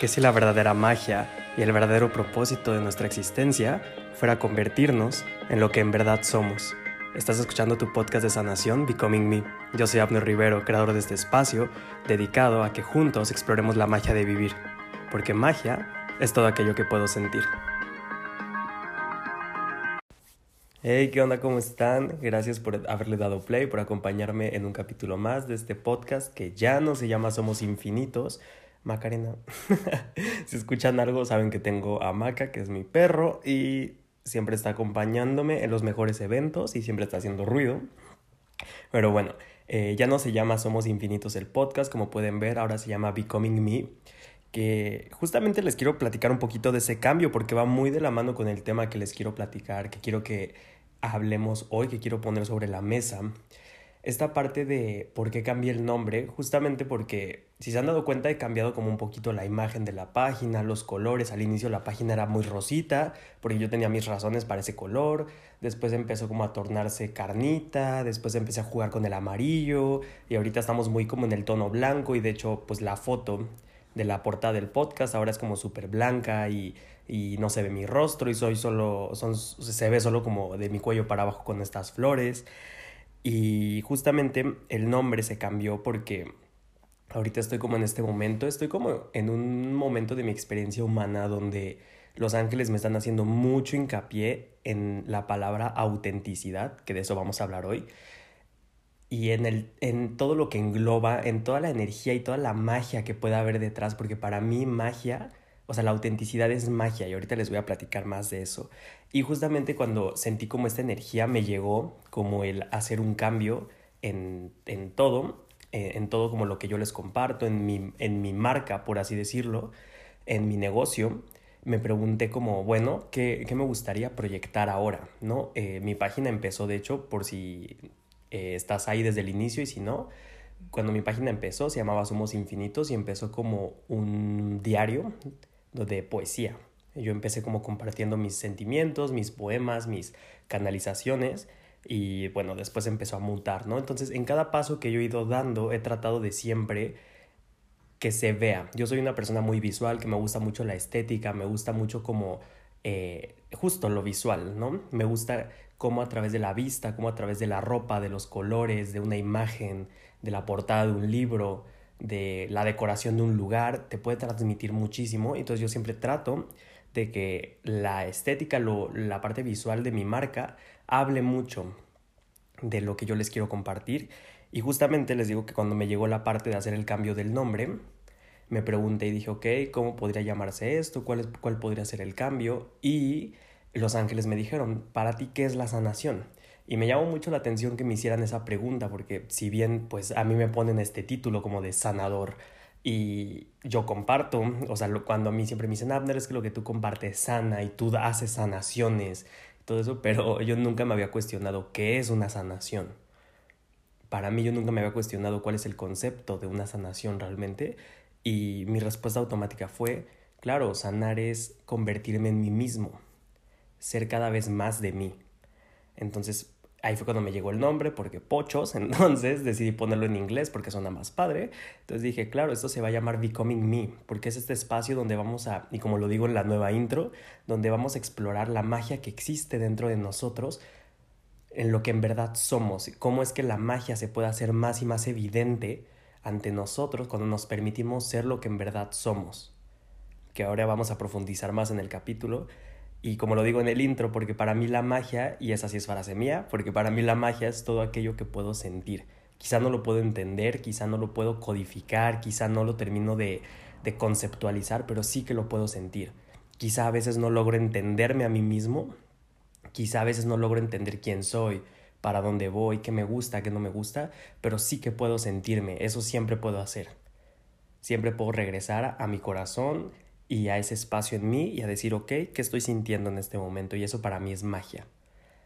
que si la verdadera magia y el verdadero propósito de nuestra existencia fuera convertirnos en lo que en verdad somos. Estás escuchando tu podcast de sanación Becoming Me. Yo soy Abner Rivero, creador de este espacio dedicado a que juntos exploremos la magia de vivir, porque magia es todo aquello que puedo sentir. Hey, ¿qué onda? ¿Cómo están? Gracias por haberle dado play, por acompañarme en un capítulo más de este podcast que ya no se llama Somos Infinitos, Macarena. si escuchan algo, saben que tengo a Maca, que es mi perro, y siempre está acompañándome en los mejores eventos y siempre está haciendo ruido. Pero bueno, eh, ya no se llama Somos Infinitos el podcast, como pueden ver, ahora se llama Becoming Me, que justamente les quiero platicar un poquito de ese cambio, porque va muy de la mano con el tema que les quiero platicar, que quiero que hablemos hoy, que quiero poner sobre la mesa esta parte de por qué cambié el nombre, justamente porque si se han dado cuenta he cambiado como un poquito la imagen de la página, los colores, al inicio la página era muy rosita, porque yo tenía mis razones para ese color, después empezó como a tornarse carnita, después empecé a jugar con el amarillo y ahorita estamos muy como en el tono blanco y de hecho pues la foto de la portada del podcast ahora es como súper blanca y, y, no se ve mi rostro y soy solo, son, se ve solo como de mi cuello para abajo con estas flores. Y justamente el nombre se cambió porque ahorita estoy como en este momento, estoy como en un momento de mi experiencia humana donde los ángeles me están haciendo mucho hincapié en la palabra autenticidad, que de eso vamos a hablar hoy, y en, el, en todo lo que engloba, en toda la energía y toda la magia que puede haber detrás, porque para mí magia o sea, la autenticidad es magia y ahorita les voy a platicar más de eso. Y justamente cuando sentí como esta energía me llegó como el hacer un cambio en, en todo, eh, en todo como lo que yo les comparto, en mi, en mi marca, por así decirlo, en mi negocio, me pregunté como, bueno, ¿qué, qué me gustaría proyectar ahora? ¿no? Eh, mi página empezó, de hecho, por si eh, estás ahí desde el inicio y si no, cuando mi página empezó se llamaba Somos Infinitos y empezó como un diario de poesía. Yo empecé como compartiendo mis sentimientos, mis poemas, mis canalizaciones y bueno, después empezó a mutar, ¿no? Entonces, en cada paso que yo he ido dando, he tratado de siempre que se vea. Yo soy una persona muy visual, que me gusta mucho la estética, me gusta mucho como eh, justo lo visual, ¿no? Me gusta cómo a través de la vista, cómo a través de la ropa, de los colores, de una imagen, de la portada de un libro, de la decoración de un lugar, te puede transmitir muchísimo. Entonces yo siempre trato de que la estética, lo, la parte visual de mi marca hable mucho de lo que yo les quiero compartir. Y justamente les digo que cuando me llegó la parte de hacer el cambio del nombre, me pregunté y dije, ok, ¿cómo podría llamarse esto? ¿Cuál, es, cuál podría ser el cambio? Y los ángeles me dijeron, para ti, ¿qué es la sanación? Y me llamó mucho la atención que me hicieran esa pregunta, porque si bien pues a mí me ponen este título como de sanador y yo comparto, o sea, cuando a mí siempre me dicen, Abner, es que lo que tú compartes sana y tú haces sanaciones, todo eso, pero yo nunca me había cuestionado qué es una sanación. Para mí yo nunca me había cuestionado cuál es el concepto de una sanación realmente y mi respuesta automática fue, claro, sanar es convertirme en mí mismo, ser cada vez más de mí. Entonces, ahí fue cuando me llegó el nombre, porque Pochos, entonces decidí ponerlo en inglés porque suena más padre. Entonces dije, claro, esto se va a llamar Becoming Me, porque es este espacio donde vamos a, y como lo digo en la nueva intro, donde vamos a explorar la magia que existe dentro de nosotros, en lo que en verdad somos, cómo es que la magia se puede hacer más y más evidente ante nosotros cuando nos permitimos ser lo que en verdad somos. Que ahora vamos a profundizar más en el capítulo, y como lo digo en el intro, porque para mí la magia, y esa sí es frase mía, porque para mí la magia es todo aquello que puedo sentir. Quizá no lo puedo entender, quizá no lo puedo codificar, quizá no lo termino de, de conceptualizar, pero sí que lo puedo sentir. Quizá a veces no logro entenderme a mí mismo, quizá a veces no logro entender quién soy, para dónde voy, qué me gusta, qué no me gusta, pero sí que puedo sentirme, eso siempre puedo hacer. Siempre puedo regresar a mi corazón y a ese espacio en mí y a decir, ok, ¿qué estoy sintiendo en este momento? Y eso para mí es magia.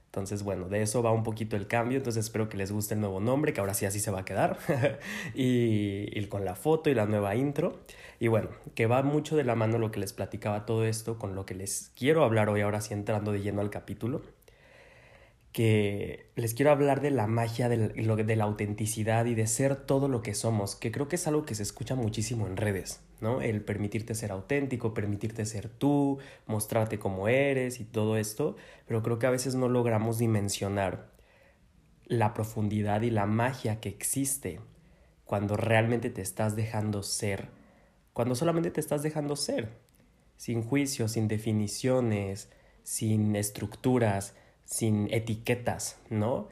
Entonces, bueno, de eso va un poquito el cambio, entonces espero que les guste el nuevo nombre, que ahora sí así se va a quedar, y, y, con la foto y la nueva intro. Y bueno, que va mucho de la mano lo que les platicaba todo esto con lo que les quiero hablar hoy, ahora sí entrando de lleno al capítulo, que les quiero hablar de la magia de la, autenticidad y de ser todo lo que somos, que creo que es algo que se escucha muchísimo en redes, ¿no? El permitirte ser auténtico, permitirte ser tú, mostrarte como eres y todo esto, pero creo que a veces no logramos dimensionar la profundidad y la magia que existe cuando realmente te estás dejando ser, cuando solamente te estás dejando ser, sin juicios, sin definiciones, sin estructuras, sin etiquetas, ¿no?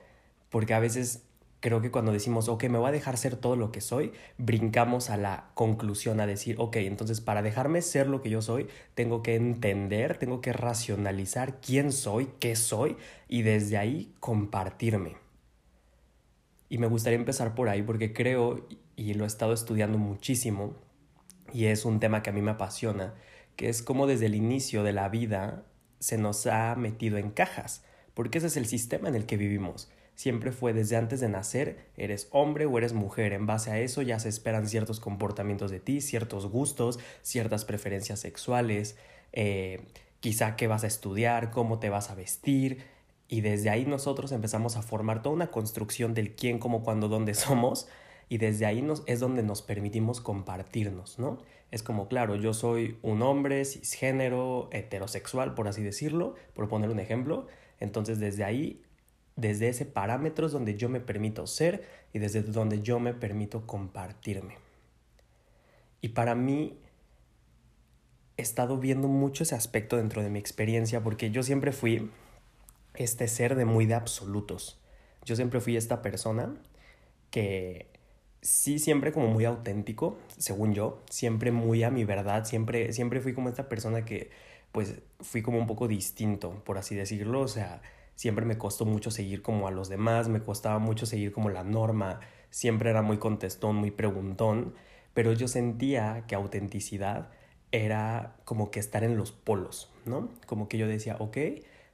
Porque a veces creo que cuando decimos, ok, me voy a dejar ser todo lo que soy, brincamos a la conclusión, a decir, ok, entonces para dejarme ser lo que yo soy, tengo que entender, tengo que racionalizar quién soy, qué soy, y desde ahí compartirme. Y me gustaría empezar por ahí porque creo, y lo he estado estudiando muchísimo, y es un tema que a mí me apasiona, que es como desde el inicio de la vida se nos ha metido en cajas porque ese es el sistema en el que vivimos. Siempre fue desde antes de nacer, eres hombre o eres mujer. En base a eso ya se esperan ciertos comportamientos de ti, ciertos gustos, ciertas preferencias sexuales, eh, quizá qué vas a estudiar, cómo te vas a vestir. Y desde ahí nosotros empezamos a formar toda una construcción del quién, cómo, cuándo, dónde somos. Y desde ahí nos, es donde nos permitimos compartirnos, ¿no? Es como, claro, yo soy un hombre cisgénero, heterosexual, por así decirlo, por poner un ejemplo, entonces desde ahí, desde ese parámetro es donde yo me permito ser y desde donde yo me permito compartirme. Y para mí he estado viendo mucho ese aspecto dentro de mi experiencia porque yo siempre fui este ser de muy de absolutos. Yo siempre fui esta persona que sí siempre como muy auténtico, según yo, siempre muy a mi verdad, siempre siempre fui como esta persona que pues fui como un poco distinto, por así decirlo, o sea, siempre me costó mucho seguir como a los demás, me costaba mucho seguir como la norma, siempre era muy contestón, muy preguntón, pero yo sentía que autenticidad era como que estar en los polos, ¿no? Como que yo decía, ok,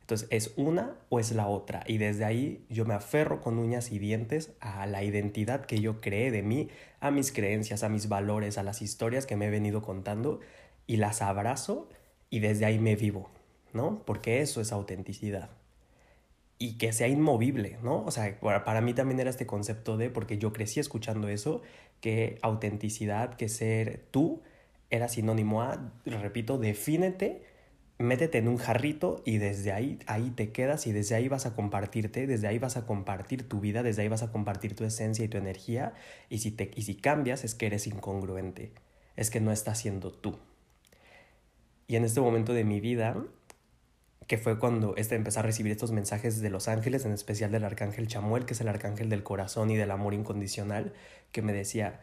entonces es una o es la otra. Y desde ahí yo me aferro con uñas y dientes a la identidad que yo creé de mí, a mis creencias, a mis valores, a las historias que me he venido contando y las abrazo y desde ahí me vivo, ¿no? Porque eso es autenticidad. Y que sea inmovible, ¿no? O sea, para mí también era este concepto de, porque yo crecí escuchando eso, que autenticidad, que ser tú, era sinónimo a, repito, defínete, métete en un jarrito y desde ahí, ahí te quedas y desde ahí vas a compartirte, desde ahí vas a compartir tu vida, desde ahí vas a compartir tu esencia y tu energía. Y si, te, y si cambias es que eres incongruente, es que no estás siendo tú. Y en este momento de mi vida, que fue cuando este, empecé a recibir estos mensajes de los ángeles, en especial del arcángel Chamuel, que es el arcángel del corazón y del amor incondicional, que me decía,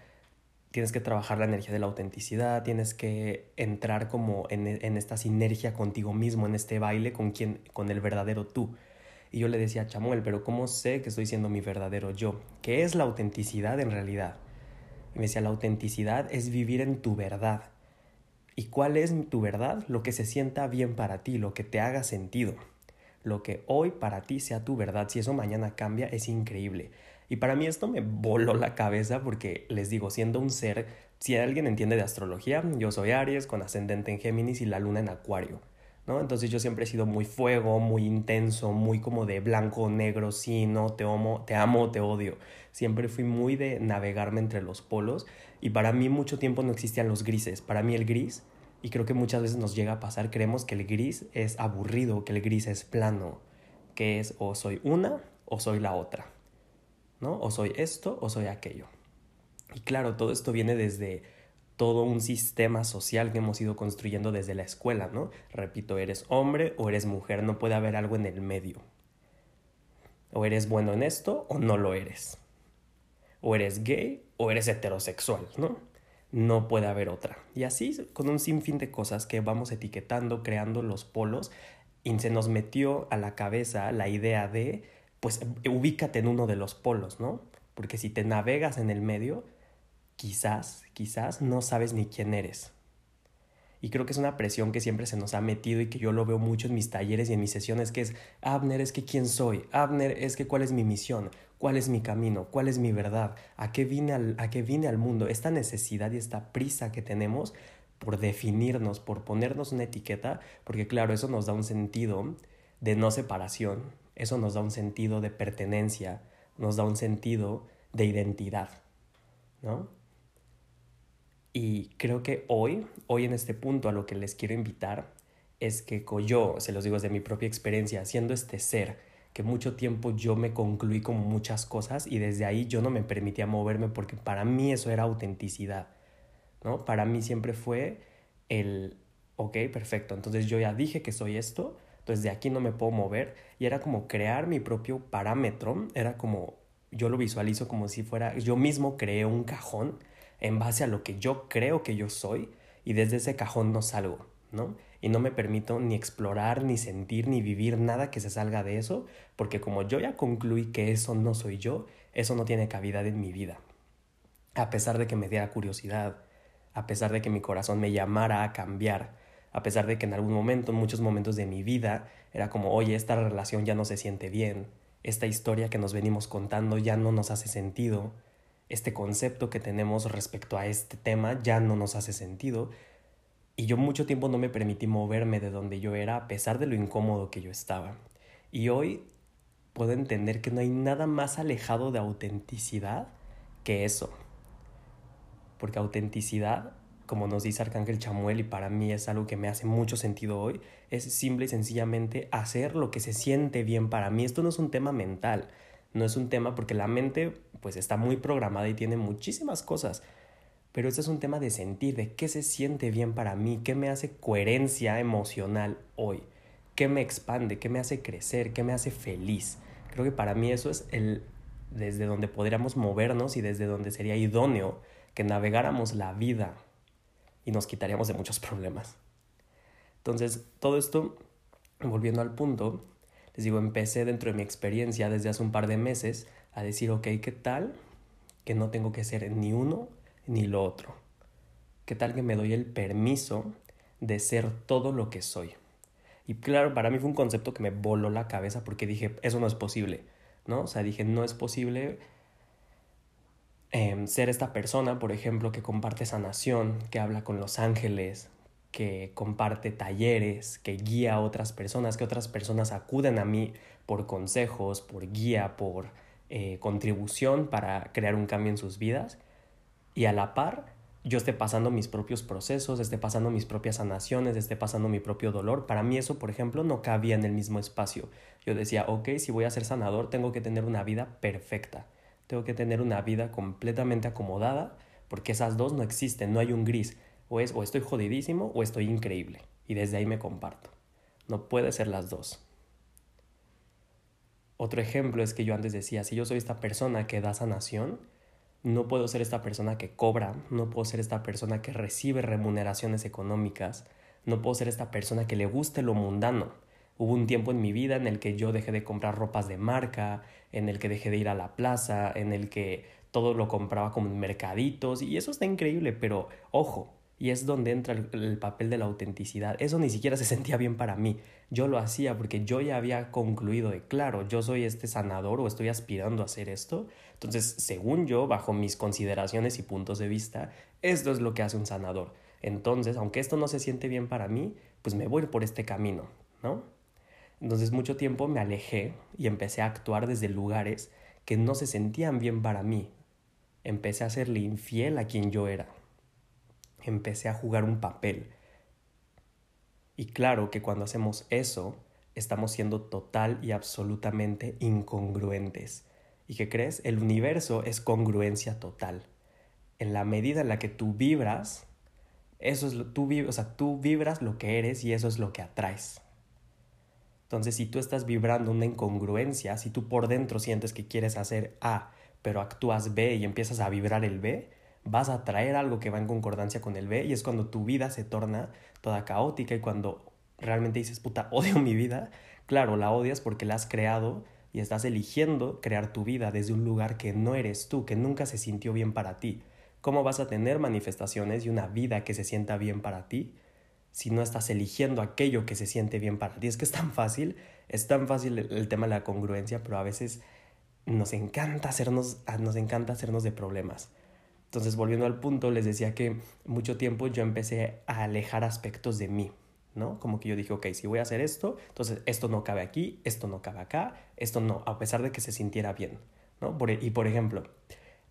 tienes que trabajar la energía de la autenticidad, tienes que entrar como en, en, esta sinergia contigo mismo, en este baile con, quien, con el verdadero tú. Y yo le decía a Chamuel, pero ¿cómo sé que estoy siendo mi verdadero yo? ¿Qué es la autenticidad en realidad? Y me decía, la autenticidad es vivir en tu verdad ¿Y cuál es tu verdad? Lo que se sienta bien para ti, lo que te haga sentido. Lo que hoy para ti sea tu verdad, si eso mañana cambia, es increíble. Y para mí esto me voló la cabeza porque les digo, siendo un ser, si alguien entiende de astrología, yo soy Aries con ascendente en Géminis y la luna en Acuario. ¿No? Entonces yo siempre he sido muy fuego, muy intenso, muy como de blanco, negro, sí, no, te amo, te amo, te odio. Siempre fui muy de navegarme entre los polos y para mí mucho tiempo no existían los grises. Para mí el gris, y creo que muchas veces nos llega a pasar, creemos que el gris es aburrido, que el gris es plano, que es o soy una o soy la otra, ¿no? O soy esto o soy aquello. Y claro, todo esto viene desde todo un sistema social que hemos ido construyendo desde la escuela, ¿no? Repito, eres hombre o eres mujer, no puede haber algo en el medio. O eres bueno en esto o no lo eres. O eres gay o eres heterosexual, ¿no? No puede haber otra. Y así, con un sinfín de cosas que vamos etiquetando, creando los polos, y se nos metió a la cabeza la idea de, pues, ubícate en uno de los polos, ¿no? Porque si te navegas en el medio, quizás, quizás no sabes ni quién eres. Y creo que es una presión que siempre se nos ha metido y que yo lo veo mucho en mis talleres y en mis sesiones, que es, Abner, es que quién soy, Abner, es que cuál es mi misión, cuál es mi camino, cuál es mi verdad, a qué vine al, a qué vine al mundo. Esta necesidad y esta prisa que tenemos por definirnos, por ponernos una etiqueta, porque claro, eso nos da un sentido de no separación eso nos da un sentido de pertenencia, nos da un sentido de identidad, ¿no? Y creo que hoy, hoy en este punto a lo que les quiero invitar es que yo, se los digo desde mi propia experiencia, siendo este ser, que mucho tiempo yo me concluí con muchas cosas y desde ahí yo no me permitía moverme porque para mí eso era autenticidad, ¿no? Para mí siempre fue el, ok, perfecto, entonces yo ya dije que soy esto, entonces de aquí no me puedo mover y era como crear mi propio parámetro, era como, yo lo visualizo como si fuera, yo mismo creé un cajón en base a lo que yo creo que yo soy y desde ese cajón no salgo, ¿no? y no me permito ni explorar, ni sentir, ni vivir nada que se salga de eso, porque como yo ya concluí que eso no soy yo, eso no tiene cabida en mi vida. A pesar de que me diera curiosidad, a pesar de que mi corazón me llamara a cambiar, a pesar de que en algún momento, en muchos momentos de mi vida, era como, oye, esta relación ya no se siente bien, esta historia que nos venimos contando ya no nos hace sentido, este concepto que tenemos respecto a este tema ya no nos hace sentido, y yo mucho tiempo no me permití moverme de donde yo era a pesar de lo incómodo que yo estaba. Y hoy puedo entender que no hay nada más alejado de autenticidad que eso. Porque autenticidad, como nos dice Arcángel Chamuel, y para mí es algo que me hace mucho sentido hoy, es simple y sencillamente hacer lo que se siente bien para mí. Esto no es un tema mental, no es un tema porque la mente pues está muy programada y tiene muchísimas cosas pero este es un tema de sentir, de qué se siente bien para mí, qué me hace coherencia emocional hoy, qué me expande, qué me hace crecer, qué me hace feliz. Creo que para mí eso es el desde donde podríamos movernos y desde donde sería idóneo que navegáramos la vida y nos quitaríamos de muchos problemas. Entonces, todo esto, volviendo al punto, les digo, empecé dentro de mi experiencia desde hace un par de meses a decir, ok, ¿qué tal? Que no tengo que ser ni uno ni lo otro. ¿Qué tal que me doy el permiso de ser todo lo que soy? Y claro, para mí fue un concepto que me voló la cabeza porque dije, eso no es posible, ¿no? O sea, dije, no es posible em, ser esta persona, por ejemplo, que comparte sanación, que habla con los ángeles, que comparte talleres, que guía a otras personas, que otras personas acuden a mí por consejos, por guía, por eh, contribución para crear un cambio en sus vidas y a la par yo esté pasando mis propios procesos, esté pasando mis propias sanaciones, esté pasando mi propio dolor. Para mí eso, por ejemplo, no cabía en el mismo espacio. Yo decía, ok, si voy a ser sanador, tengo que tener una vida perfecta. Tengo que tener una vida completamente acomodada, porque esas dos no existen, no hay un gris. O es o estoy jodidísimo o estoy increíble. Y desde ahí me comparto. No puede ser las dos. Otro ejemplo es que yo antes decía, si yo soy esta persona que da sanación, no puedo ser esta persona que cobra, no puedo ser esta persona que recibe remuneraciones económicas, no puedo ser esta persona que le guste lo mundano. Hubo un tiempo en mi vida en el que yo dejé de comprar ropas de marca, en el que dejé de ir a la plaza, en el que todo lo compraba como en mercaditos y eso está increíble, pero ojo, y es donde entra el, papel de la autenticidad. Eso ni siquiera se sentía bien para mí. Yo lo hacía porque yo ya había concluido de, claro, yo soy este sanador o estoy aspirando a hacer esto. Entonces, según yo, bajo mis consideraciones y puntos de vista, esto es lo que hace un sanador. Entonces, aunque esto no se siente bien para mí, pues me voy por este camino, ¿no? Entonces, mucho tiempo me alejé y empecé a actuar desde lugares que no se sentían bien para mí. Empecé a serle infiel a quien yo era empecé a jugar un papel. Y claro que cuando hacemos eso, estamos siendo total y absolutamente incongruentes. ¿Y qué crees? El universo es congruencia total. En la medida en la que tú vibras, eso es o sea, tú vibras lo que eres y eso es lo que atraes. Entonces, si tú estás vibrando una incongruencia, si tú por dentro sientes que quieres hacer A, pero actúas B y empiezas a vibrar el B, vas a traer algo que va en concordancia con el B y es cuando tu vida se torna toda caótica y cuando realmente dices, puta, odio mi vida, claro, la odias porque la has creado y estás eligiendo crear tu vida desde un lugar que no eres tú, que nunca se sintió bien para ti. ¿Cómo vas a tener manifestaciones y una vida que se sienta bien para ti si no estás eligiendo aquello que se siente bien para ti? Es que es tan fácil, es tan fácil el, tema de la congruencia, pero a veces nos encanta hacernos, nos encanta hacernos de problemas. Entonces, volviendo al punto, les decía que mucho tiempo yo empecé a alejar aspectos de mí, ¿no? Como que yo dije, ok, si voy a hacer esto, entonces esto no cabe aquí, esto no cabe acá, esto no, a pesar de que se sintiera bien, ¿no? E, y por ejemplo,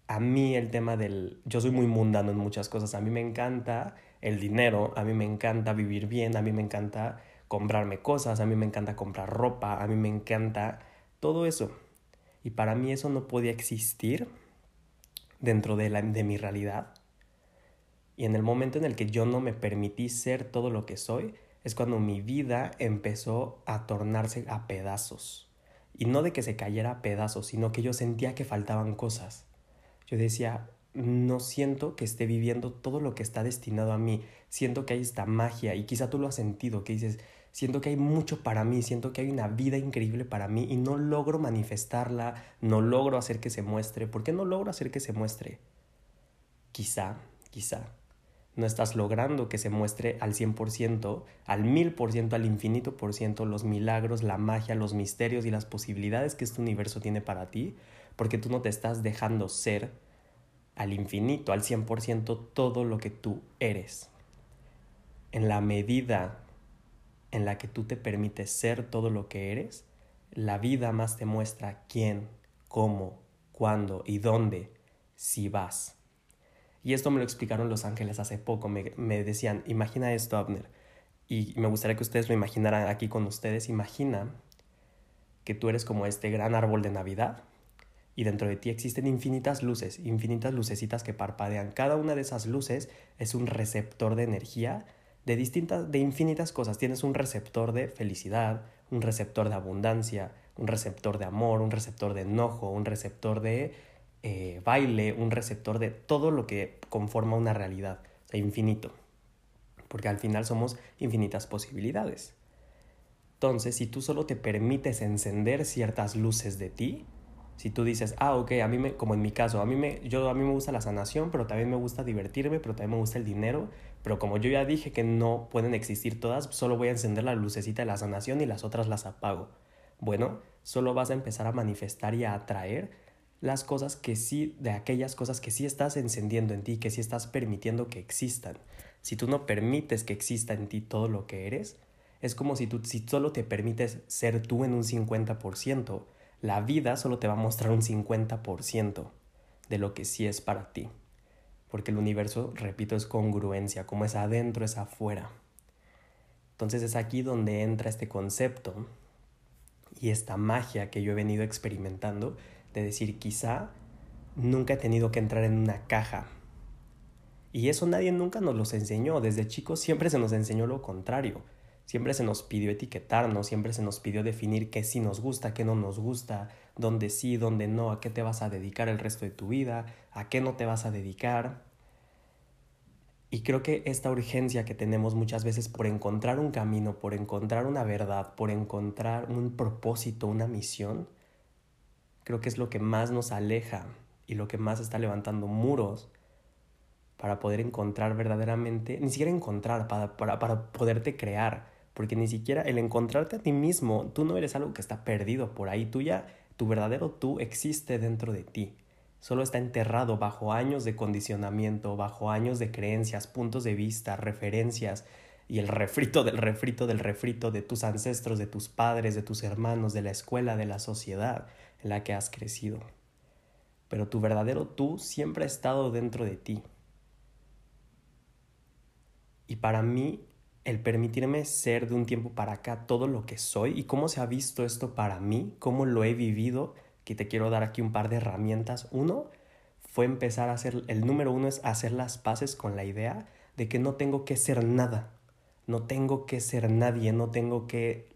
a mí el tema del, yo soy muy mundano en muchas cosas, a mí me encanta el dinero, a mí me encanta vivir bien, a mí me encanta comprarme cosas, a mí me encanta comprar ropa, a mí me encanta todo eso. Y para mí eso no podía existir dentro de, la, de mi realidad. Y en el momento en el que yo no me permití ser todo lo que soy, es cuando mi vida empezó a tornarse a pedazos. Y no de que se cayera a pedazos, sino que yo sentía que faltaban cosas. Yo decía, no siento que esté viviendo todo lo que está destinado a mí. Siento que hay esta magia y quizá tú lo has sentido, que dices, siento que hay mucho para mí, siento que hay una vida increíble para mí y no logro manifestarla, no logro hacer que se muestre. ¿Por qué no logro hacer que se muestre? Quizá, quizá no estás logrando que se muestre al 100%, al 1000%, al infinito por ciento los milagros, la magia, los misterios y las posibilidades que este universo tiene para ti, porque tú no te estás dejando ser al infinito, al 100% todo lo que tú eres. En la medida en la que tú te permites ser todo lo que eres, la vida más te muestra quién, cómo, cuándo y dónde, si vas. Y esto me lo explicaron los ángeles hace poco. Me, decían, imagina esto, Abner. Y me gustaría que ustedes lo imaginaran aquí con ustedes. Imagina que tú eres como este gran árbol de Navidad y dentro de ti existen infinitas luces, infinitas lucecitas que parpadean. Cada una de esas luces es un receptor de energía de distintas, de infinitas cosas. Tienes un receptor de felicidad, un receptor de abundancia, un receptor de amor, un receptor de enojo, un receptor de eh, baile, un receptor de todo lo que conforma una realidad, o infinito, porque al final somos infinitas posibilidades. Entonces, si tú solo te permites encender ciertas luces de ti, si tú dices, ah, ok, a mí me, como en mi caso, a mí me, yo, a mí me gusta la sanación, pero también me gusta divertirme, pero también me gusta el dinero, pero como yo ya dije que no pueden existir todas, solo voy a encender la lucecita de la sanación y las otras las apago. Bueno, solo vas a empezar a manifestar y a atraer las cosas que sí, de aquellas cosas que sí estás encendiendo en ti, que sí estás permitiendo que existan. Si tú no permites que exista en ti todo lo que eres, es como si tú si solo te permites ser tú en un 50%, la vida solo te va a mostrar un 50% de lo que sí es para ti. Porque el universo, repito, es congruencia, como es adentro, es afuera. Entonces es aquí donde entra este concepto y esta magia que yo he venido experimentando de decir, quizá nunca he tenido que entrar en una caja. Y eso nadie nunca nos los enseñó. Desde chicos siempre se nos enseñó lo contrario. Siempre se nos pidió etiquetarnos, siempre se nos pidió definir qué sí nos gusta, qué no nos gusta, dónde sí, dónde no, a qué te vas a dedicar el resto de tu vida, a qué no te vas a dedicar. Y creo que esta urgencia que tenemos muchas veces por encontrar un camino, por encontrar una verdad, por encontrar un propósito, una misión, creo que es lo que más nos aleja y lo que más está levantando muros para poder encontrar verdaderamente, ni siquiera encontrar, para, para, para poderte crear, porque ni siquiera el encontrarte a ti mismo, tú no eres algo que está perdido por ahí, tú ya, tu verdadero tú existe dentro de ti, solo está enterrado bajo años de condicionamiento, bajo años de creencias, puntos de vista, referencias, y el refrito del refrito del refrito de tus ancestros, de tus padres, de tus hermanos, de la escuela, de la sociedad en la que has crecido. Pero tu verdadero tú siempre ha estado dentro de ti. Y para mí, el permitirme ser de un tiempo para acá todo lo que soy y cómo se ha visto esto para mí, cómo lo he vivido, que te quiero dar aquí un par de herramientas. Uno fue empezar a hacer, el número uno es hacer las paces con la idea de que no tengo que ser nada, no tengo que ser nadie, no tengo que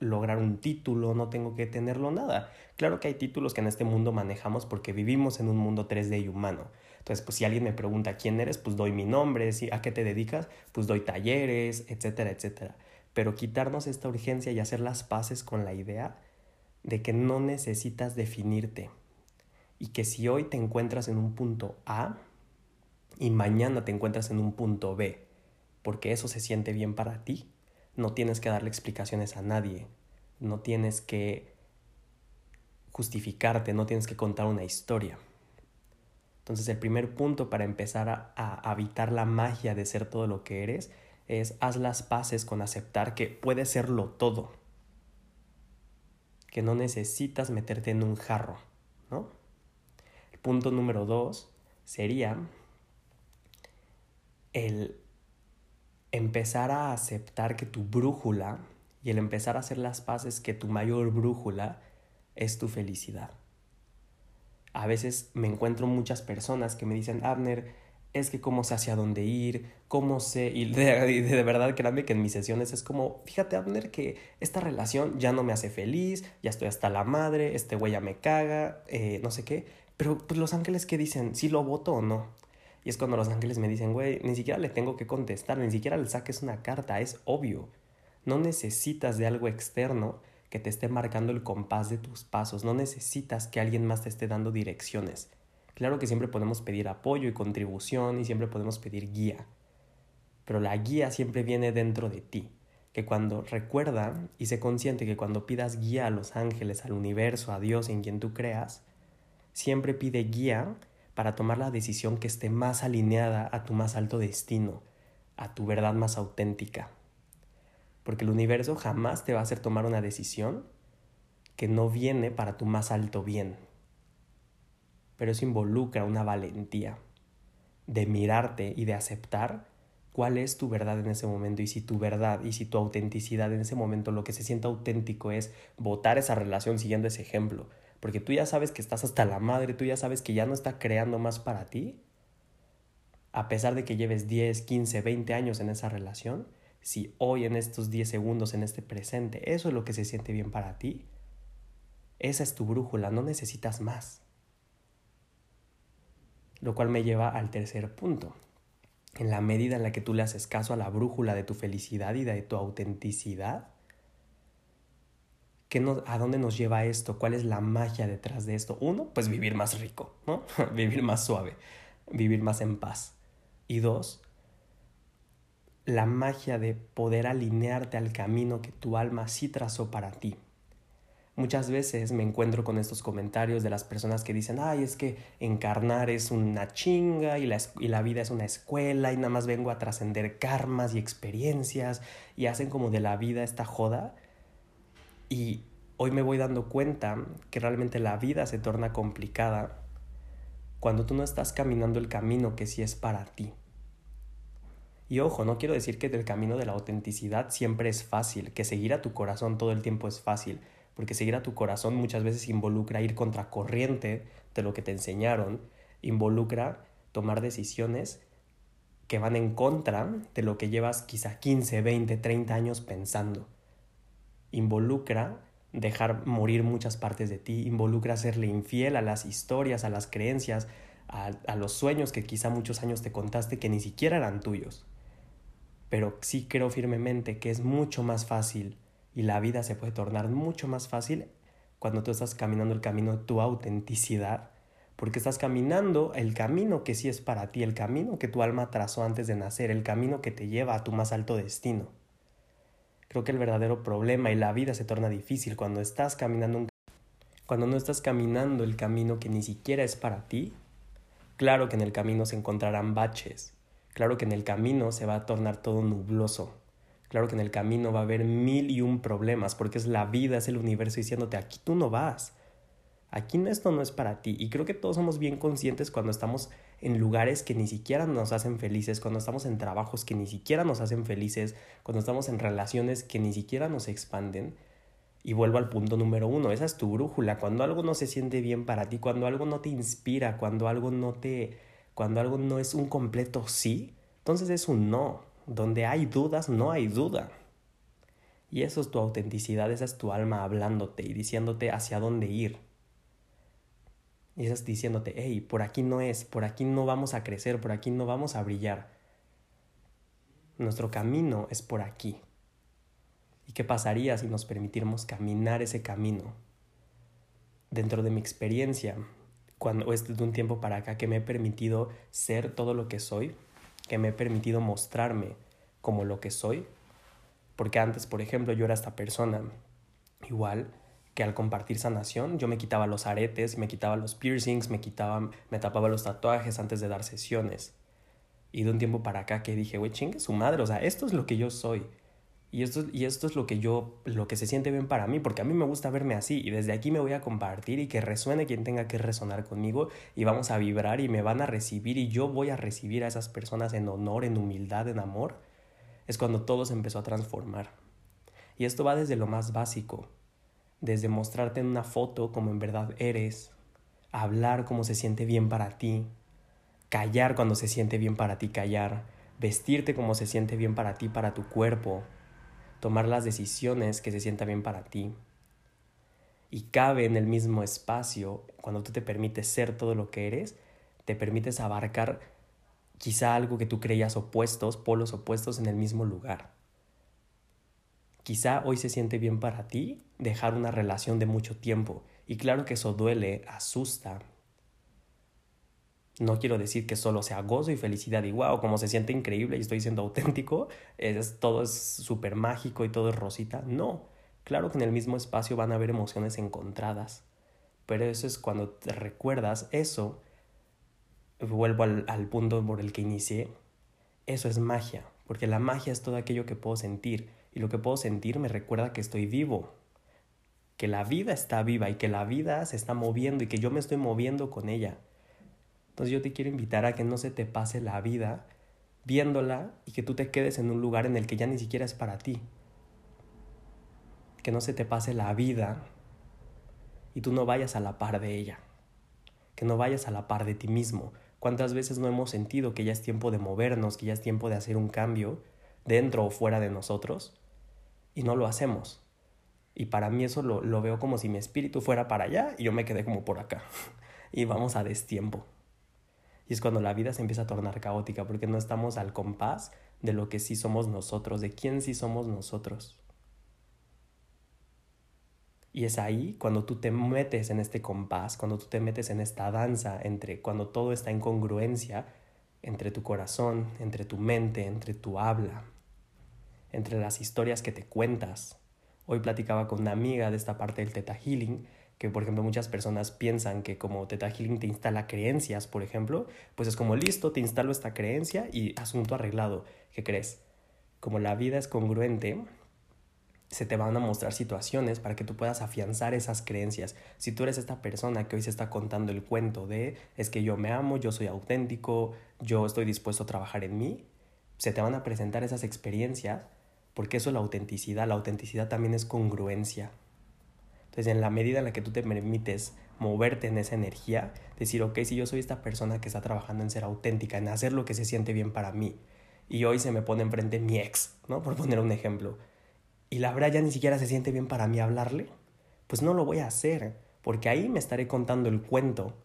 lograr un título, no tengo que tenerlo nada. Claro que hay títulos que en este mundo manejamos porque vivimos en un mundo 3D y humano. Entonces, pues si alguien me pregunta quién eres, pues doy mi nombre, si a qué te dedicas, pues doy talleres, etcétera, etcétera. Pero quitarnos esta urgencia y hacer las paces con la idea de que no necesitas definirte y que si hoy te encuentras en un punto A y mañana te encuentras en un punto B, porque eso se siente bien para ti, no tienes que darle explicaciones a nadie, no tienes que justificarte, no tienes que contar una historia. Entonces el primer punto para empezar a, habitar la magia de ser todo lo que eres es haz las paces con aceptar que puede serlo todo, que no necesitas meterte en un jarro, ¿no? El punto número dos sería el empezar a aceptar que tu brújula y el empezar a hacer las paces que tu mayor brújula es tu felicidad. A veces me encuentro muchas personas que me dicen, Abner, es que cómo sé hacia dónde ir, cómo sé, y de, verdad créanme que en mis sesiones es como, fíjate Abner que esta relación ya no me hace feliz, ya estoy hasta la madre, este güey ya me caga, eh, no sé qué, pero pues los ángeles que dicen, si lo voto o no. Y es cuando los ángeles me dicen, güey, ni siquiera le tengo que contestar, ni siquiera le saques una carta, es obvio. No necesitas de algo externo que te esté marcando el compás de tus pasos, no necesitas que alguien más te esté dando direcciones. Claro que siempre podemos pedir apoyo y contribución y siempre podemos pedir guía, pero la guía siempre viene dentro de ti, que cuando recuerda y se consciente que cuando pidas guía a los ángeles, al universo, a Dios en quien tú creas, siempre pide guía para tomar la decisión que esté más alineada a tu más alto destino, a tu verdad más auténtica. Porque el universo jamás te va a hacer tomar una decisión que no viene para tu más alto bien. Pero eso involucra una valentía de mirarte y de aceptar cuál es tu verdad en ese momento y si tu verdad y si tu autenticidad en ese momento lo que se siente auténtico es votar esa relación siguiendo ese ejemplo, porque tú ya sabes que estás hasta la madre, tú ya sabes que ya no está creando más para ti, a pesar de que lleves 10, 15, 20 años en esa relación, si hoy en estos 10 segundos, en este presente, eso es lo que se siente bien para ti, esa es tu brújula, no necesitas más. Lo cual me lleva al tercer punto. En la medida en la que tú le haces caso a la brújula de tu felicidad y de tu autenticidad, ¿A dónde nos lleva esto? ¿Cuál es la magia detrás de esto? Uno, pues vivir más rico, ¿no? vivir más suave, vivir más en paz. Y dos, la magia de poder alinearte al camino que tu alma sí trazó para ti. Muchas veces me encuentro con estos comentarios de las personas que dicen, ay, es que encarnar es una chinga y la, y la vida es una escuela y nada más vengo a trascender karmas y experiencias y hacen como de la vida esta joda y hoy me voy dando cuenta que realmente la vida se torna complicada cuando tú no estás caminando el camino que sí es para ti. Y ojo, no quiero decir que el camino de la autenticidad siempre es fácil, que seguir a tu corazón todo el tiempo es fácil, porque seguir a tu corazón muchas veces involucra ir contracorriente de lo que te enseñaron, involucra tomar decisiones que van en contra de lo que llevas quizá 15, 20, 30 años pensando involucra dejar morir muchas partes de ti, involucra serle infiel a las historias, a las creencias, a, los sueños que quizá muchos años te contaste que ni siquiera eran tuyos. Pero sí creo firmemente que es mucho más fácil y la vida se puede tornar mucho más fácil cuando tú estás caminando el camino de tu autenticidad, porque estás caminando el camino que sí es para ti, el camino que tu alma trazó antes de nacer, el camino que te lleva a tu más alto destino. Creo que el verdadero problema y la vida se torna difícil cuando estás caminando un cuando no estás caminando el camino que ni siquiera es para ti. Claro que en el camino se encontrarán baches. Claro que en el camino se va a tornar todo nubloso. Claro que en el camino va a haber mil y un problemas porque es la vida, es el universo diciéndote aquí tú no vas. Aquí esto no es para ti. Y creo que todos somos bien conscientes cuando estamos en lugares que ni siquiera nos hacen felices, cuando estamos en trabajos que ni siquiera nos hacen felices, cuando estamos en relaciones que ni siquiera nos expanden. Y vuelvo al punto número uno, esa es tu brújula. Cuando algo no se siente bien para ti, cuando algo no te inspira, cuando algo no te. cuando algo no es un completo sí, entonces es un no. Donde hay dudas, no hay duda. Y eso es tu autenticidad, esa es tu alma hablándote y diciéndote hacia dónde ir. Y estás diciéndote, hey, por aquí no es, por aquí no vamos a crecer, por aquí no vamos a brillar. Nuestro camino es por aquí. ¿Y qué pasaría si nos permitiéramos caminar ese camino? Dentro de mi experiencia, cuando es de un tiempo para acá que me he permitido ser todo lo que soy, que me he permitido mostrarme como lo que soy, porque antes, por ejemplo, yo era esta persona igual que al compartir sanación yo me quitaba los aretes, me quitaba los piercings, me quitaba, me tapaba los tatuajes antes de dar sesiones. Y de un tiempo para acá que dije, güey, chingue su madre, o sea, esto es lo que yo soy. Y esto, y esto es lo que yo, lo que se siente bien para mí, porque a mí me gusta verme así. Y desde aquí me voy a compartir y que resuene quien tenga que resonar conmigo. Y vamos a vibrar y me van a recibir y yo voy a recibir a esas personas en honor, en humildad, en amor. Es cuando todo se empezó a transformar. Y esto va desde lo más básico, desde mostrarte en una foto como en verdad eres, hablar como se siente bien para ti, callar cuando se siente bien para ti callar, vestirte como se siente bien para ti, para tu cuerpo, tomar las decisiones que se sienta bien para ti. Y cabe en el mismo espacio, cuando tú te permites ser todo lo que eres, te permites abarcar quizá algo que tú creías opuestos, polos opuestos en el mismo lugar. Quizá hoy se siente bien para ti dejar una relación de mucho tiempo. Y claro que eso duele, asusta. No quiero decir que solo sea gozo y felicidad y wow, como se siente increíble y estoy siendo auténtico, es, todo es súper mágico y todo es rosita. No, claro que en el mismo espacio van a haber emociones encontradas. Pero eso es cuando te recuerdas eso, vuelvo al, al punto por el que inicié, eso es magia, porque la magia es todo aquello que puedo sentir y lo que puedo sentir me recuerda que estoy vivo, que la vida está viva y que la vida se está moviendo y que yo me estoy moviendo con ella. Entonces yo te quiero invitar a que no se te pase la vida viéndola y que tú te quedes en un lugar en el que ya ni siquiera es para ti. Que no se te pase la vida y tú no vayas a la par de ella. Que no vayas a la par de ti mismo. ¿Cuántas veces no hemos sentido que ya es tiempo de movernos, que ya es tiempo de hacer un cambio dentro o fuera de nosotros? y no lo hacemos. Y para mí eso lo, lo, veo como si mi espíritu fuera para allá y yo me quedé como por acá. y vamos a destiempo. Y es cuando la vida se empieza a tornar caótica porque no estamos al compás de lo que sí somos nosotros, de quién sí somos nosotros. Y es ahí cuando tú te metes en este compás, cuando tú te metes en esta danza entre cuando todo está en congruencia entre tu corazón, entre tu mente, entre tu habla, entre las historias que te cuentas. Hoy platicaba con una amiga de esta parte del Theta Healing, que por ejemplo muchas personas piensan que como Theta Healing te instala creencias, por ejemplo, pues es como listo, te instalo esta creencia y asunto arreglado. ¿Qué crees? Como la vida es congruente, se te van a mostrar situaciones para que tú puedas afianzar esas creencias. Si tú eres esta persona que hoy se está contando el cuento de es que yo me amo, yo soy auténtico, yo estoy dispuesto a trabajar en mí, se te van a presentar esas experiencias porque eso es la autenticidad. La autenticidad también es congruencia. Entonces, en la medida en la que tú te permites moverte en esa energía, decir, ok, si yo soy esta persona que está trabajando en ser auténtica, en hacer lo que se siente bien para mí, y hoy se me pone enfrente mi ex, ¿no? Por poner un ejemplo, y la verdad ya ni siquiera se siente bien para mí hablarle, pues no lo voy a hacer, porque ahí me estaré contando el cuento,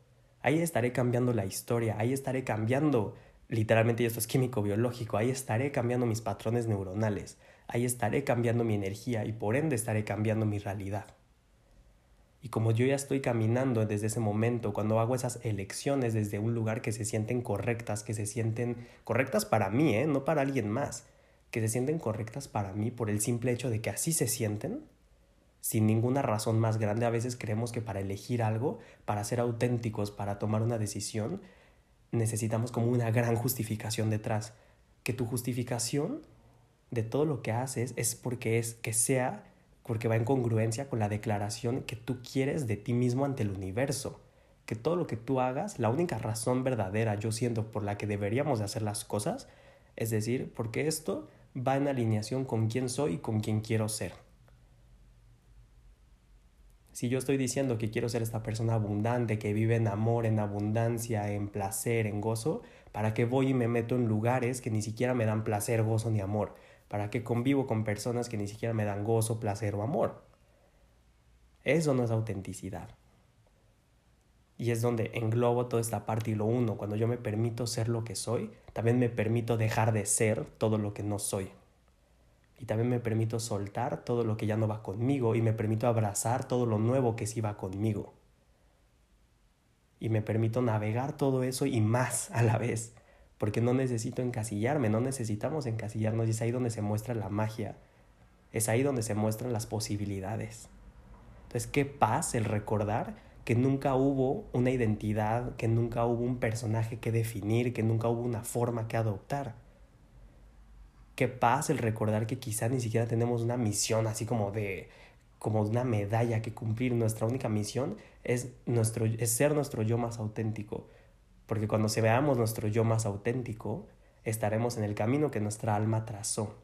ahí estaré cambiando la historia, ahí estaré cambiando, literalmente, y esto es químico biológico, ahí estaré cambiando mis patrones neuronales, ahí estaré cambiando mi energía y por ende estaré cambiando mi realidad. Y como yo ya estoy caminando desde ese momento, cuando hago esas elecciones desde un lugar que se sienten correctas, que se sienten correctas para mí, ¿eh? no para alguien más, que se sienten correctas para mí por el simple hecho de que así se sienten, sin ninguna razón más grande, a veces creemos que para elegir algo, para ser auténticos, para tomar una decisión, necesitamos como una gran justificación detrás. Que tu justificación de todo lo que haces es porque es que sea, porque va en congruencia con la declaración que tú quieres de ti mismo ante el universo. Que todo lo que tú hagas, la única razón verdadera, yo siento, por la que deberíamos de hacer las cosas, es decir, porque esto va en alineación con quién soy y con quién quiero ser. Si yo estoy diciendo que quiero ser esta persona abundante, que vive en amor, en abundancia, en placer, en gozo, ¿para qué voy y me meto en lugares que ni siquiera me dan placer, gozo ni amor? ¿Para qué convivo con personas que ni siquiera me dan gozo, placer o amor? Eso no es autenticidad. Y es donde englobo toda esta parte y lo uno. Cuando yo me permito ser lo que soy, también me permito dejar de ser todo lo que no soy. Y también me permito soltar todo lo que ya no va conmigo y me permito abrazar todo lo nuevo que sí va conmigo. Y me permito navegar todo eso y más a la vez porque no necesito encasillarme, no necesitamos encasillarnos y es ahí donde se muestra la magia, es ahí donde se muestran las posibilidades. Entonces, qué paz el recordar que nunca hubo una identidad, que nunca hubo un personaje que definir, que nunca hubo una forma que adoptar. Qué paz el recordar que quizá ni siquiera tenemos una misión así como de como una medalla que cumplir. Nuestra única misión es, nuestro, es ser nuestro yo más auténtico. Porque cuando se veamos nuestro yo más auténtico, estaremos en el camino que nuestra alma trazó.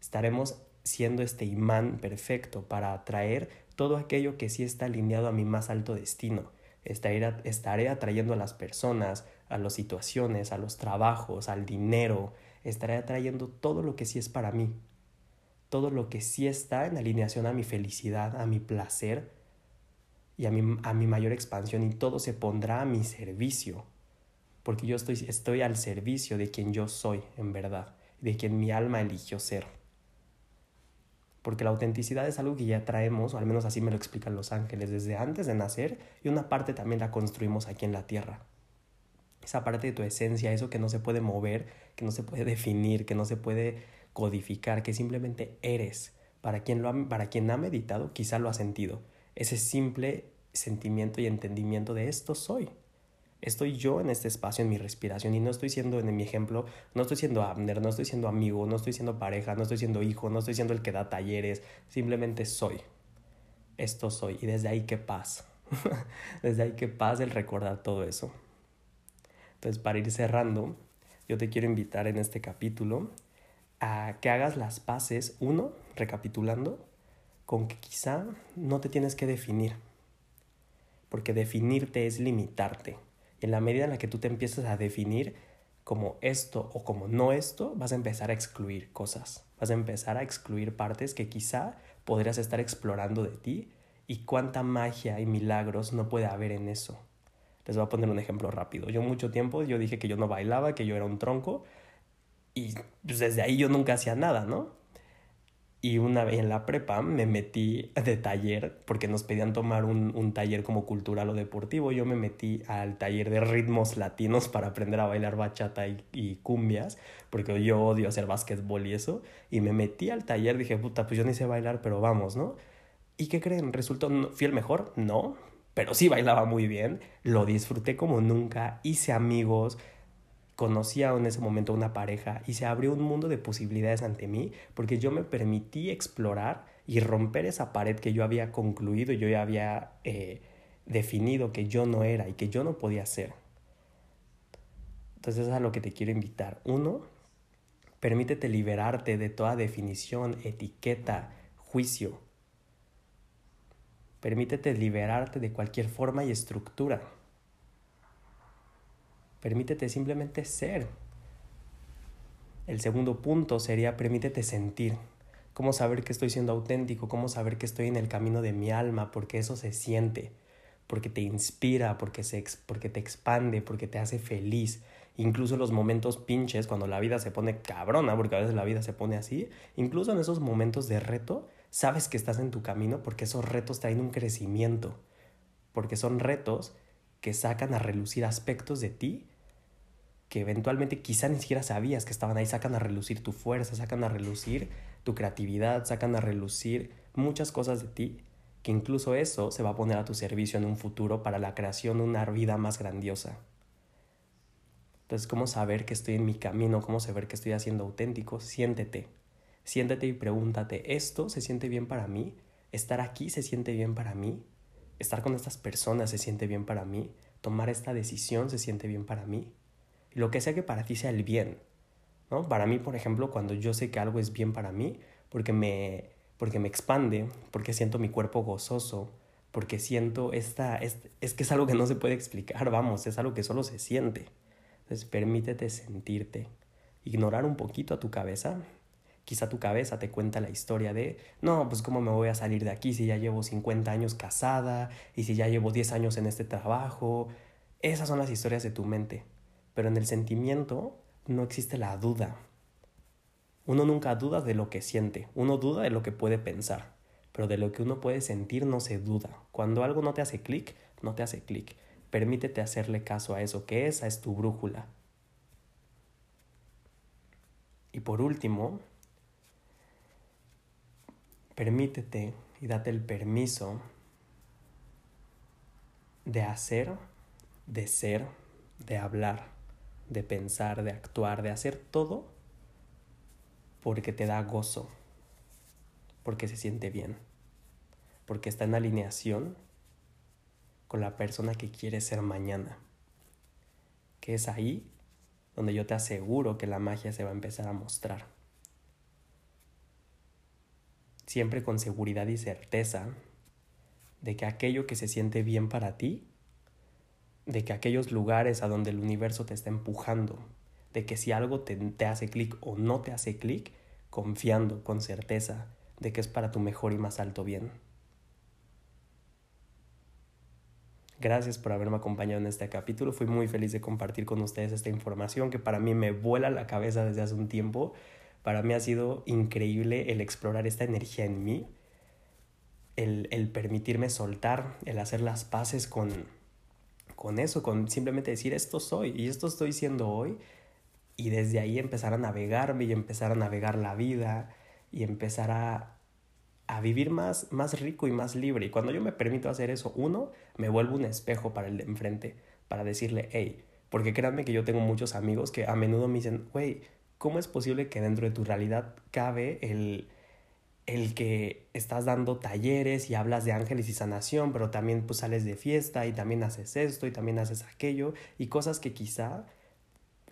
Estaremos siendo este imán perfecto para atraer todo aquello que sí está alineado a mi más alto destino. Estaré, estaré atrayendo a las personas, a las situaciones, a los trabajos, al dinero. Estaré atrayendo todo lo que sí es para mí. Todo lo que sí está en alineación a mi felicidad, a mi placer y a mi, a mi mayor expansión. Y todo se pondrá a mi servicio porque yo estoy, estoy al servicio de quien yo soy en verdad, de quien mi alma eligió ser. Porque la autenticidad es algo que ya traemos, o al menos así me lo explican los ángeles, desde antes de nacer, y una parte también la construimos aquí en la tierra. Esa parte de tu esencia, eso que no se puede mover, que no se puede definir, que no se puede codificar, que simplemente eres. Para quien, lo ha, para quien ha meditado, quizá lo ha sentido. Ese simple sentimiento y entendimiento de esto soy. Estoy yo en este espacio, en mi respiración, y no estoy siendo, en mi ejemplo, no estoy siendo Abner, no estoy siendo amigo, no estoy siendo pareja, no estoy siendo hijo, no estoy siendo el que da talleres, simplemente soy. Esto soy, y desde ahí qué paz. desde ahí qué paz el recordar todo eso. Entonces, para ir cerrando, yo te quiero invitar en este capítulo a que hagas las paces, uno, recapitulando, con que quizá no te tienes que definir, porque definirte es limitarte en la medida en la que tú te empiezas a definir como esto o como no esto, vas a empezar a excluir cosas, vas a empezar a excluir partes que quizá podrías estar explorando de ti y cuánta magia y milagros no puede haber en eso. Les voy a poner un ejemplo rápido. Yo mucho tiempo yo dije que yo no bailaba, que yo era un tronco y pues desde ahí yo nunca hacía nada, ¿no? Y una vez en la prepa me metí de taller, porque nos pedían tomar un, un, taller como cultural o deportivo. Yo me metí al taller de ritmos latinos para aprender a bailar bachata y, y cumbias, porque yo odio hacer básquetbol y eso. Y me metí al taller, dije, puta, pues yo ni sé bailar, pero vamos, ¿no? ¿Y qué creen? ¿Resultó, fui el mejor? No, pero sí bailaba muy bien. Lo disfruté como nunca, hice amigos, conocía en ese momento una pareja y se abrió un mundo de posibilidades ante mí porque yo me permití explorar y romper esa pared que yo había concluido, yo ya había eh, definido que yo no era y que yo no podía ser. Entonces es a lo que te quiero invitar. Uno, permítete liberarte de toda definición, etiqueta, juicio. Permítete liberarte de cualquier forma y estructura. Permítete simplemente ser. El segundo punto sería permítete sentir. Cómo saber que estoy siendo auténtico, cómo saber que estoy en el camino de mi alma, porque eso se siente, porque te inspira, porque, se, porque te expande, porque te hace feliz. Incluso los momentos pinches, cuando la vida se pone cabrona, porque a veces la vida se pone así, incluso en esos momentos de reto, sabes que estás en tu camino porque esos retos traen un crecimiento, porque son retos que sacan a relucir aspectos de ti que eventualmente quizá ni siquiera sabías que estaban ahí, sacan a relucir tu fuerza, sacan a relucir tu creatividad, sacan a relucir muchas cosas de ti, que incluso eso se va a poner a tu servicio en un futuro para la creación de una vida más grandiosa. Entonces, ¿cómo saber que estoy en mi camino? ¿Cómo saber que estoy haciendo auténtico? Siéntete. Siéntete y pregúntate, ¿esto se siente bien para mí? ¿Estar aquí se siente bien para mí? ¿Estar con estas personas se siente bien para mí? ¿Tomar esta decisión se siente bien para mí? Lo que sea que para ti sea el bien. ¿no? Para mí, por ejemplo, cuando yo sé que algo es bien para mí, porque me, porque me expande, porque siento mi cuerpo gozoso, porque siento esta, es, es que es algo que no se puede explicar, vamos, es algo que solo se siente. Entonces permítete sentirte, ignorar un poquito a tu cabeza. Quizá tu cabeza te cuenta la historia de, no, pues cómo me voy a salir de aquí si ya llevo 50 años casada y si ya llevo 10 años en este trabajo. Esas son las historias de tu mente. Pero en el sentimiento no existe la duda. Uno nunca duda de lo que siente, uno duda de lo que puede pensar, pero de lo que uno puede sentir no se duda. Cuando algo no te hace clic, no te hace clic. Permítete hacerle caso a eso, que esa es tu brújula. Y por último, permítete y date el permiso de hacer, de ser, de hablar, de pensar, de actuar, de hacer todo porque te da gozo, porque se siente bien, porque está en alineación con la persona que quieres ser mañana, que es ahí donde yo te aseguro que la magia se va a empezar a mostrar. Siempre con seguridad y certeza de que aquello que se siente bien para ti, de que aquellos lugares a donde el universo te está empujando, de que si algo te, te hace clic o no te hace clic, confiando con certeza de que es para tu mejor y más alto bien. Gracias por haberme acompañado en este capítulo. Fui muy feliz de compartir con ustedes esta información que para mí me vuela la cabeza desde hace un tiempo. Para mí ha sido increíble el explorar esta energía en mí, el, el permitirme soltar, el hacer las paces con, con eso, con simplemente decir esto soy y esto estoy siendo hoy y desde ahí empezar a navegarme y empezar a navegar la vida y empezar a, a vivir más, más rico y más libre. Y cuando yo me permito hacer eso, uno, me vuelvo un espejo para el de enfrente, para decirle, hey, porque créanme que yo tengo muchos amigos que a menudo me dicen, güey, ¿cómo es posible que dentro de tu realidad cabe el, el que estás dando talleres y hablas de ángeles y sanación, pero también pues sales de fiesta y también haces esto y también haces aquello y cosas que quizá,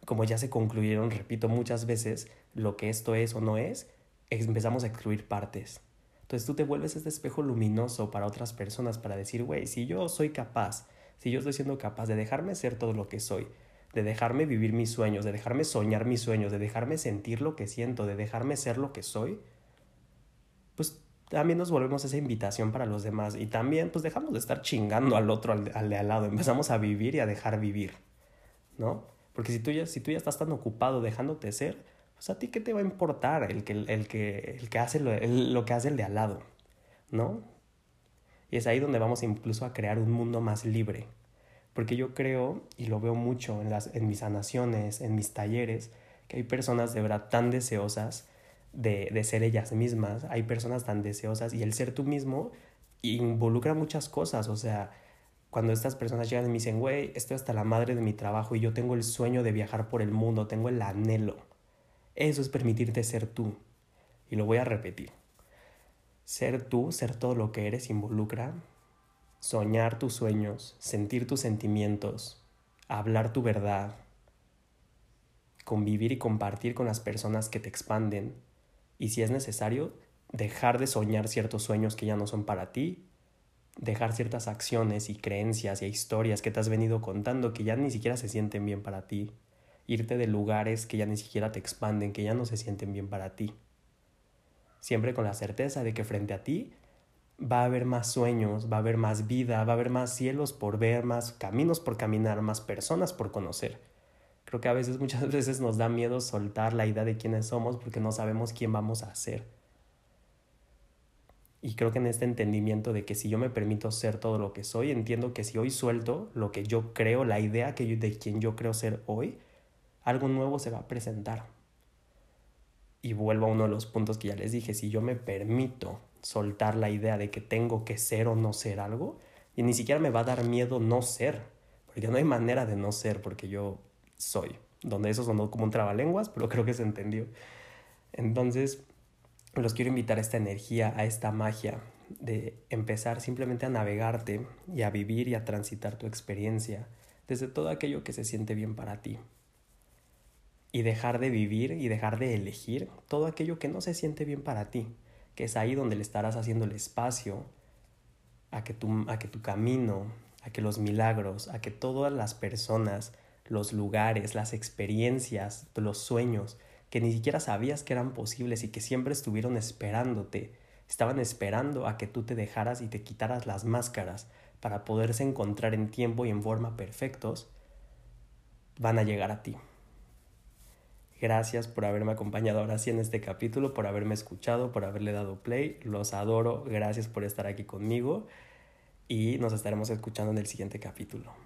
como ya se concluyeron, repito muchas veces, lo que esto es o no es, empezamos a excluir partes. Entonces tú te vuelves este espejo luminoso para otras personas para decir, güey, si yo soy capaz, si yo estoy siendo capaz de dejarme ser todo lo que soy, de dejarme vivir mis sueños, de dejarme soñar mis sueños, de dejarme sentir lo que siento, de dejarme ser lo que soy, pues también nos volvemos esa invitación para los demás y también pues dejamos de estar chingando al otro, al, al de al lado, empezamos a vivir y a dejar vivir, ¿no? Porque si tú ya, si tú ya estás tan ocupado dejándote ser, pues a ti qué te va a importar el que, el que, el que hace lo, lo que hace el de al lado, ¿no? Y es ahí donde vamos incluso a crear un mundo más libre. Porque yo creo, y lo veo mucho en, las, en mis sanaciones, en mis talleres, que hay personas de verdad tan deseosas de, de ser ellas mismas, hay personas tan deseosas y el ser tú mismo involucra muchas cosas, o sea, cuando estas personas llegan y me dicen, güey, estoy hasta la madre de mi trabajo y yo tengo el sueño de viajar por el mundo, tengo el anhelo eso es permitirte ser tú. Y lo voy a repetir. Ser tú, ser todo lo que eres, involucra soñar tus sueños, sentir tus sentimientos, hablar tu verdad, convivir y compartir con las personas que te expanden y si es necesario, dejar de soñar ciertos sueños que ya no son para ti, dejar ciertas acciones y creencias y historias que te has venido contando que ya ni siquiera se sienten bien para ti irte de lugares que ya ni siquiera te expanden, que ya no se sienten bien para ti. Siempre con la certeza de que frente a ti va a haber más sueños, va a haber más vida, va a haber más cielos por ver, más caminos por caminar, más personas por conocer. Creo que a veces, muchas veces nos da miedo soltar la idea de quiénes somos porque no sabemos quién vamos a ser. Y creo que en este entendimiento de que si yo me permito ser todo lo que soy, entiendo que si hoy suelto lo que yo creo, la idea que de quien yo creo ser hoy, algo nuevo se va a presentar. Y vuelvo a uno de los puntos que ya les dije, si yo me permito soltar la idea de que tengo que ser o no ser algo, y ni siquiera me va a dar miedo no ser, porque no hay manera de no ser, porque yo soy, donde eso sonó como un trabalenguas, pero creo que se entendió. Entonces, los quiero invitar a esta energía, a esta magia de empezar simplemente a navegarte y a vivir y a transitar tu experiencia desde todo aquello que se siente bien para ti y dejar de vivir y dejar de elegir todo aquello que no se siente bien para ti, que es ahí donde le estarás haciendo el espacio a que tu, a que tu camino, a que los milagros, a que todas las personas, los lugares, las experiencias, los sueños que ni siquiera sabías que eran posibles y que siempre estuvieron esperándote, estaban esperando a que tú te dejaras y te quitaras las máscaras para poderse encontrar en tiempo y en forma perfectos, van a llegar a ti. Gracias por haberme acompañado ahora sí en este capítulo, por haberme escuchado, por haberle dado play. Los adoro. Gracias por estar aquí conmigo y nos estaremos escuchando en el siguiente capítulo.